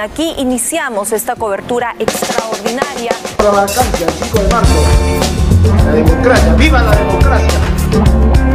Aquí iniciamos esta cobertura extraordinaria. La vacancia, el 5 de marzo. La democracia, viva la democracia.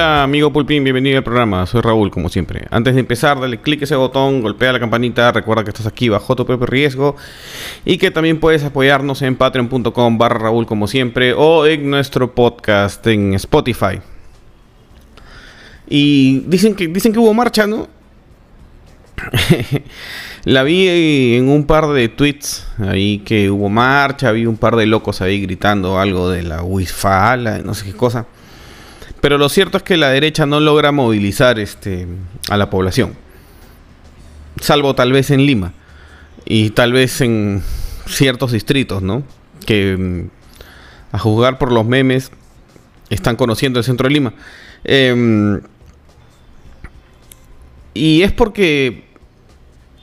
Hola amigo Pulpín, bienvenido al programa, soy Raúl como siempre. Antes de empezar, dale clic a ese botón, golpea la campanita, recuerda que estás aquí bajo tu propio riesgo y que también puedes apoyarnos en patreon.com barra Raúl como siempre o en nuestro podcast en Spotify. Y dicen que, dicen que hubo marcha, ¿no? La vi en un par de tweets ahí que hubo marcha, vi un par de locos ahí gritando algo de la Wisfala, no sé qué cosa. Pero lo cierto es que la derecha no logra movilizar este, a la población. Salvo tal vez en Lima. Y tal vez en ciertos distritos, ¿no? Que mm, a juzgar por los memes están conociendo el centro de Lima. Em, y es porque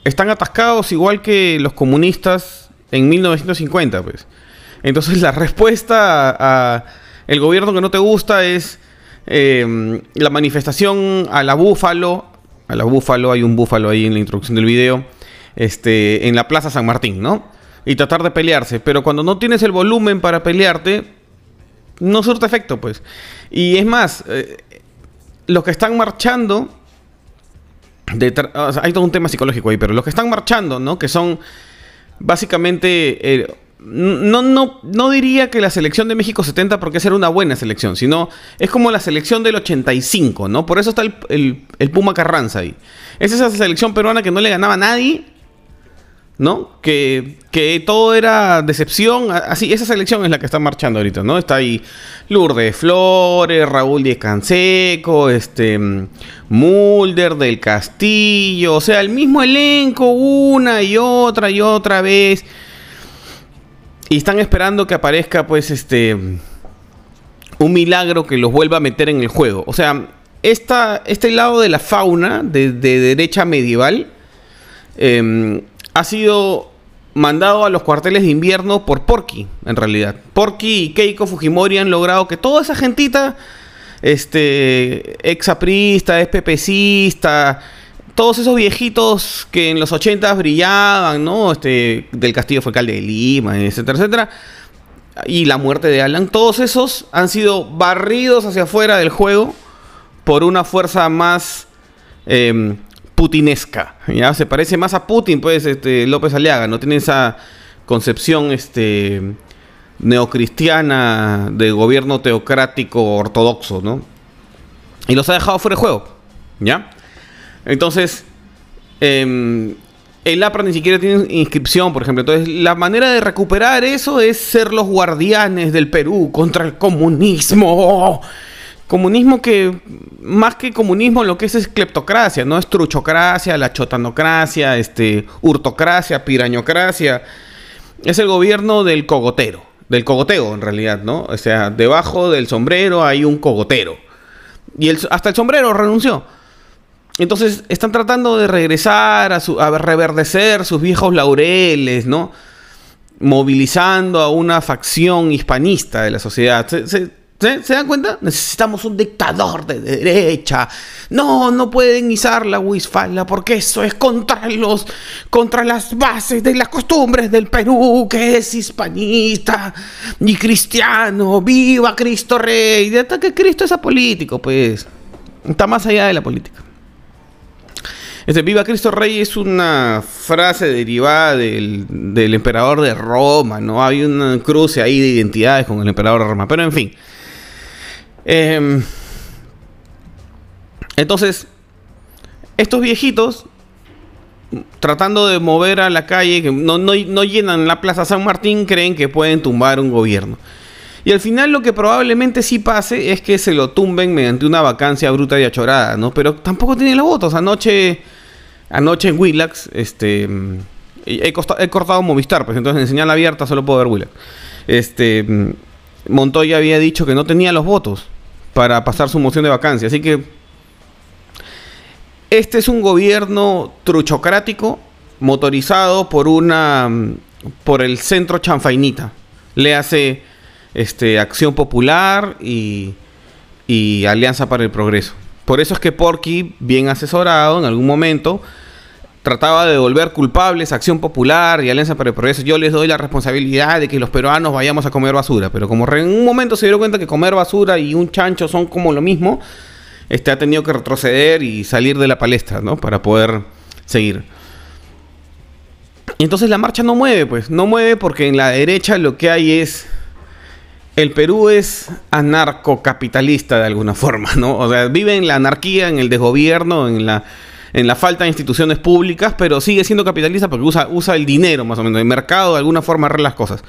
están atascados igual que los comunistas en 1950, pues. Entonces la respuesta a, a el gobierno que no te gusta es eh, la manifestación a la búfalo, a la búfalo, hay un búfalo ahí en la introducción del video, este, en la Plaza San Martín, ¿no? Y tratar de pelearse, pero cuando no tienes el volumen para pelearte, no surte efecto, pues. Y es más, eh, los que están marchando, hay todo un tema psicológico ahí, pero los que están marchando, ¿no? Que son básicamente... eh, no, no, no diría que la selección de México 70 porque esa era una buena selección, sino es como la selección del 85, ¿no? Por eso está el, el- Puma Carranza ahí. Es esa selección peruana que no le ganaba a nadie, ¿no? Que, que todo era decepción. Así, esa selección es la que está marchando ahorita, ¿no? Está ahí Lourdes Flores, Raúl Díez Canseco, este, Mulder del Castillo, o sea, el mismo elenco una y otra y otra vez. Y están esperando que aparezca, pues, este, un milagro que los vuelva a meter en el juego. O sea, esta, este lado de la fauna de, de derecha medieval eh, ha sido mandado a los cuarteles de invierno por Porky, en realidad. Porky y Keiko Fujimori han logrado que toda esa gentita, este, exaprista, espepecista, todos esos viejitos que en los 80 brillaban, ¿no? Este, del Castillo fue alcalde de Lima, etcétera, etcétera. Y la muerte de Alan, todos esos han sido barridos hacia afuera del juego por una fuerza más eh, putinesca. ¿ya? Se parece más a Putin, pues, este, López Aliaga, no tiene esa concepción este, neocristiana de gobierno teocrático ortodoxo, ¿no? Y los ha dejado fuera de juego, ¿ya? Entonces, em, el APRA ni siquiera tiene inscripción, por ejemplo. Entonces, la manera de recuperar eso es ser los guardianes del Perú contra el comunismo. Comunismo que, más que comunismo, lo que es es cleptocracia, ¿no? Es truchocracia, la chotanocracia, este, hurtocracia, pirañocracia. Es el gobierno del cogotero, del cogoteo en realidad, ¿no? O sea, debajo del sombrero hay un cogotero. Y hasta el sombrero renunció. Entonces están tratando de regresar a, su, reverdecer sus viejos laureles, ¿no? Movilizando a una facción hispanista de la sociedad. Se, se- ¿Se, ¿Se dan cuenta? Necesitamos un dictador de derecha. No, no pueden izar la Wisfala porque eso es contra los contra las bases de las costumbres del Perú, que es hispanista y cristiano. ¡Viva Cristo Rey! De que Cristo es apolítico, pues. Está más allá de la política. Este Viva Cristo Rey es una frase derivada del, del emperador de Roma, ¿no? Hay un cruce ahí de identidades con el emperador de Roma. Pero en fin. Eh, entonces, estos viejitos, tratando de mover a la calle, que no, no, no llenan la Plaza San Martín, creen que pueden tumbar un gobierno. Y al final lo que probablemente sí pase es que se lo tumben mediante una vacancia bruta y achorada, ¿no? Pero tampoco tienen los votos. Anoche, anoche en Willax, este, he, costa- he cortado Movistar, pues entonces en señal abierta solo puedo ver Willax. Este, Montoya había dicho que no tenía los votos para pasar su moción de vacancia, así que este es un gobierno truchocrático motorizado por una por el centro chanfainita. Le hace este Acción Popular y, y Alianza para el Progreso. Por eso es que Porky, bien asesorado en algún momento, trataba de volver culpables a Acción Popular y Alianza para el Progreso. Yo les doy la responsabilidad de que los peruanos vayamos a comer basura. Pero como en un momento se dieron cuenta que comer basura y un chancho son como lo mismo, este ha tenido que retroceder y salir de la palestra, ¿no? Para poder seguir. Y entonces la marcha no mueve, pues. No mueve porque en la derecha lo que hay es. El Perú es anarcocapitalista de alguna forma, ¿no? O sea, vive en la anarquía, en el desgobierno, en la, en la falta de instituciones públicas, pero sigue siendo capitalista porque usa, usa el dinero, más o menos. El mercado de alguna forma arregla las cosas.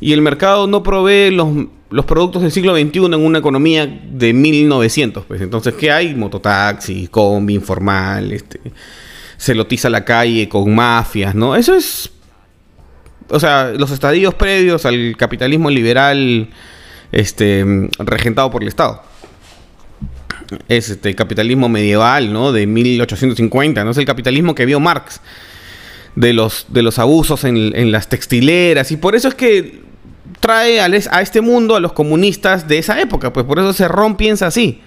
Y el mercado no provee los, los productos del siglo XXI en una economía de 1900. Pues entonces, ¿qué hay? Mototaxi, combi informal, este, se lotiza la calle con mafias, ¿no? Eso es... O sea, los estadios previos al capitalismo liberal este, regentado por el Estado. Es este capitalismo medieval, ¿no? De 1850, ¿no? Es el capitalismo que vio Marx de los, de los abusos en, en las textileras. Y por eso es que trae es- a, este mundo a los comunistas de esa época. Pues por eso Cerrón piensa así.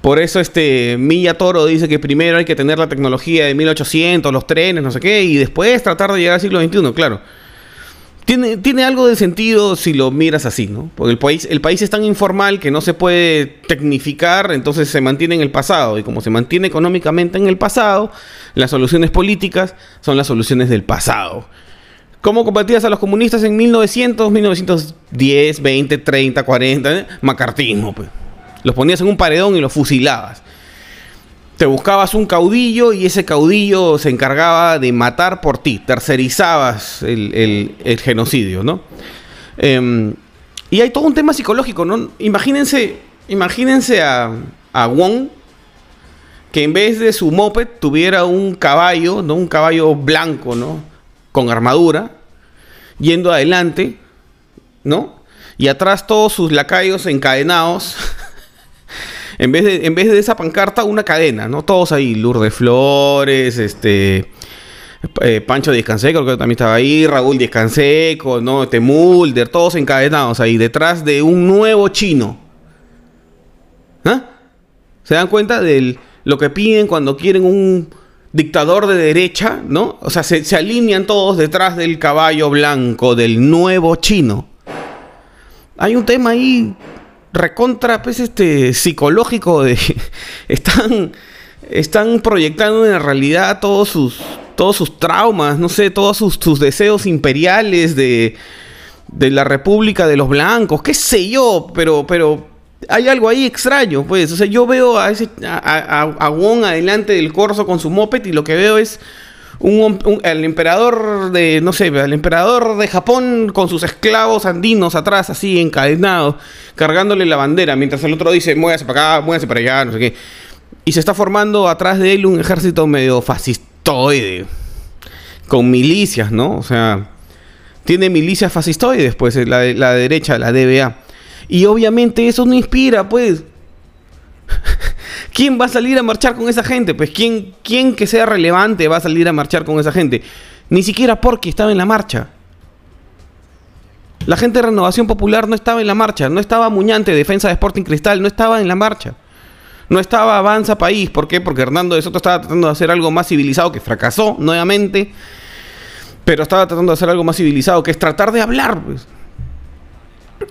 Por eso este Milla Toro dice que primero hay que tener la tecnología de 1800, los trenes, no sé qué, y después tratar de llegar al siglo XXI, claro. Tiene, tiene algo de sentido si lo miras así, ¿no? Porque el país, el país es tan informal que no se puede tecnificar, entonces se mantiene en el pasado. Y como se mantiene económicamente en el pasado, las soluciones políticas son las soluciones del pasado. ¿Cómo combatías a los comunistas en 1900, 1910, 20, 30, 40? eh? Macartismo, pues. Los ponías en un paredón y los fusilabas. Te buscabas un caudillo y ese caudillo se encargaba de matar por ti. Tercerizabas el, genocidio, ¿no? Em, y hay todo un tema psicológico, ¿no? Imagínense, imagínense a, a Wong que en vez de su moped tuviera un caballo, ¿no? Un caballo blanco, ¿no? Con armadura, yendo adelante, ¿no? Y atrás todos sus lacayos encadenados. en, vez de, en vez de esa pancarta, una cadena, ¿no? Todos ahí, Lourdes Flores, este... eh, Pancho Díaz Canseco, creo que también estaba ahí, Raúl Díaz Canseco, ¿no? Este Mulder, todos encadenados ahí, detrás de un nuevo chino. ¿Ah? ¿Se dan cuenta de lo que piden cuando quieren un dictador de derecha, ¿no? O sea, se, se alinean todos detrás del caballo blanco, del nuevo chino. Hay un tema ahí recontra, pues, este, psicológico de... están, están proyectando en la realidad todos sus, todos sus traumas, no sé, todos sus, sus deseos imperiales de, de la República de los Blancos, qué sé yo, pero, pero hay algo ahí extraño, pues. O sea, yo veo a ese a, a, a Wong adelante del corso con su moped y lo que veo es el emperador de, no sé, el emperador de Japón con sus esclavos andinos atrás, así encadenados, cargándole la bandera, mientras el otro dice, muévase para acá, muévase para allá, no sé qué. Y se está formando atrás de él un ejército medio fascistoide, con milicias, ¿no? O sea, tiene milicias fascistoides, pues, la, la derecha, la DBA. Y obviamente eso no inspira, pues. ¿Quién va a salir a marchar con esa gente? Pues, ¿quién, quién que sea relevante va a salir a marchar con esa gente? Ni siquiera porque estaba en la marcha. La gente de Renovación Popular no estaba en la marcha, no estaba Muñante, Defensa de Sporting Cristal, no estaba en la marcha. No estaba Avanza País, ¿por qué? Porque Hernando de Soto estaba tratando de hacer algo más civilizado, que fracasó nuevamente, pero estaba tratando de hacer algo más civilizado, que es tratar de hablar. Pues.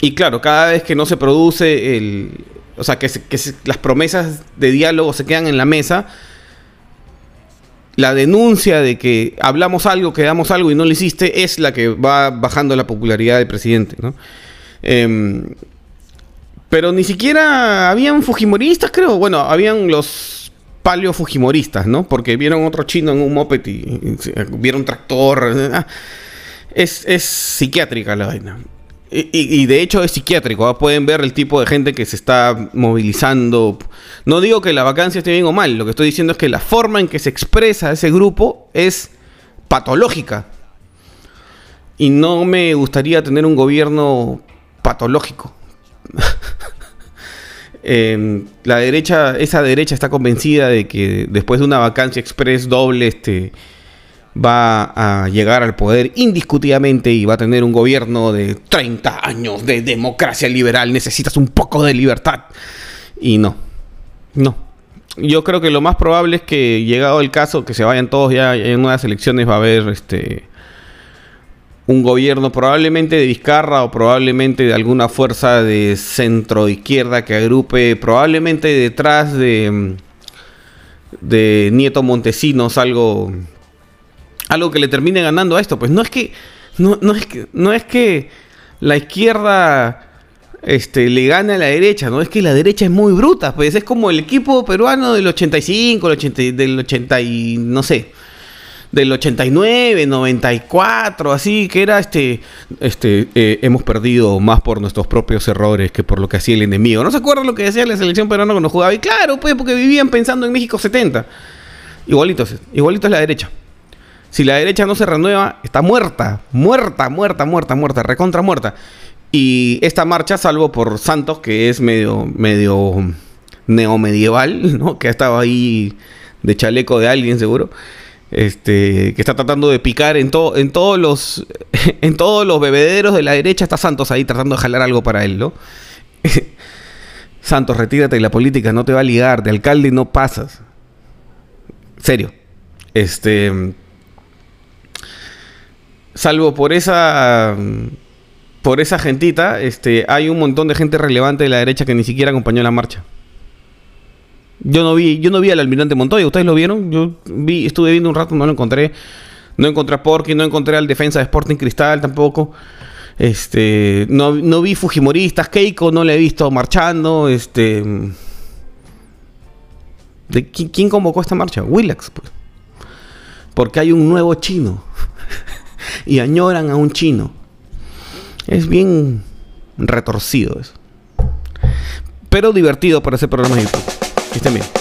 Y claro, cada vez que no se produce el... O sea, que, que las promesas de diálogo se quedan en la mesa, la denuncia de que hablamos algo, quedamos algo y no lo hiciste es la que va bajando la popularidad del presidente, ¿no? Em, pero ni siquiera habían fujimoristas, creo. Bueno, habían los paleo fujimoristas, ¿no? Porque vieron otro chino en un moped y, vieron tractor. Ah, es, es psiquiátrica la vaina. Y, de hecho es psiquiátrico, ¿ah? pueden ver el tipo de gente que se está movilizando. No digo que la vacancia esté bien o mal, lo que estoy diciendo es que la forma en que se expresa ese grupo es patológica. Y no me gustaría tener un gobierno patológico. Em, la derecha, esa derecha está convencida de que después de una vacancia express doble, este va a llegar al poder indiscutidamente y va a tener un gobierno de 30 años de democracia liberal. Necesitas un poco de libertad. Y no, no. Yo creo que lo más probable es que llegado el caso, que se vayan todos ya en unas elecciones, va a haber este un gobierno probablemente de Vizcarra o probablemente de alguna fuerza de centro izquierda que agrupe probablemente detrás de de Nieto Montesinos algo algo que le termine ganando a esto. Pues no es que, no, no es que, no es que la izquierda este, le gane a la derecha, ¿no? Es que la derecha es muy bruta, pues es como el equipo peruano del 85, el 80, del 80 y no sé, del 89, 94, así que era este, este, eh, hemos perdido más por nuestros propios errores que por lo que hacía el enemigo. ¿No se acuerdan lo que decía la selección peruana cuando jugaba? Y claro, pues porque vivían pensando en México 70. Igualito, igualito es la derecha. Si la derecha no se renueva, está muerta, muerta, muerta, muerta, muerta, recontra muerta. Y esta marcha, salvo por Santos, que es medio, medio neomedieval, ¿no? Que ha estado ahí de chaleco de alguien, seguro. Este, que está tratando de picar en, todo, en todos los en todos los bebederos de la derecha está Santos ahí tratando de jalar algo para él, ¿no? Santos, retírate de la política, no te va a ligar, de alcalde no pasas. Serio. Este salvo por esa por esa gentita, este, hay un montón de gente relevante de la derecha que ni siquiera acompañó la marcha. Yo no vi, yo no vi al almirante Montoya, ¿ustedes lo vieron? Yo vi, estuve viendo un rato, no lo encontré. No encontré a Porky, no encontré al defensa de Sporting Cristal tampoco. Este, no, no vi Fujimoristas, Keiko no le he visto marchando, este ¿De quién, convocó esta marcha? Willax, pues. Porque hay un nuevo chino y añoran a un chino. Es bien retorcido eso. Pero divertido para ese programa de YouTube. Estén bien.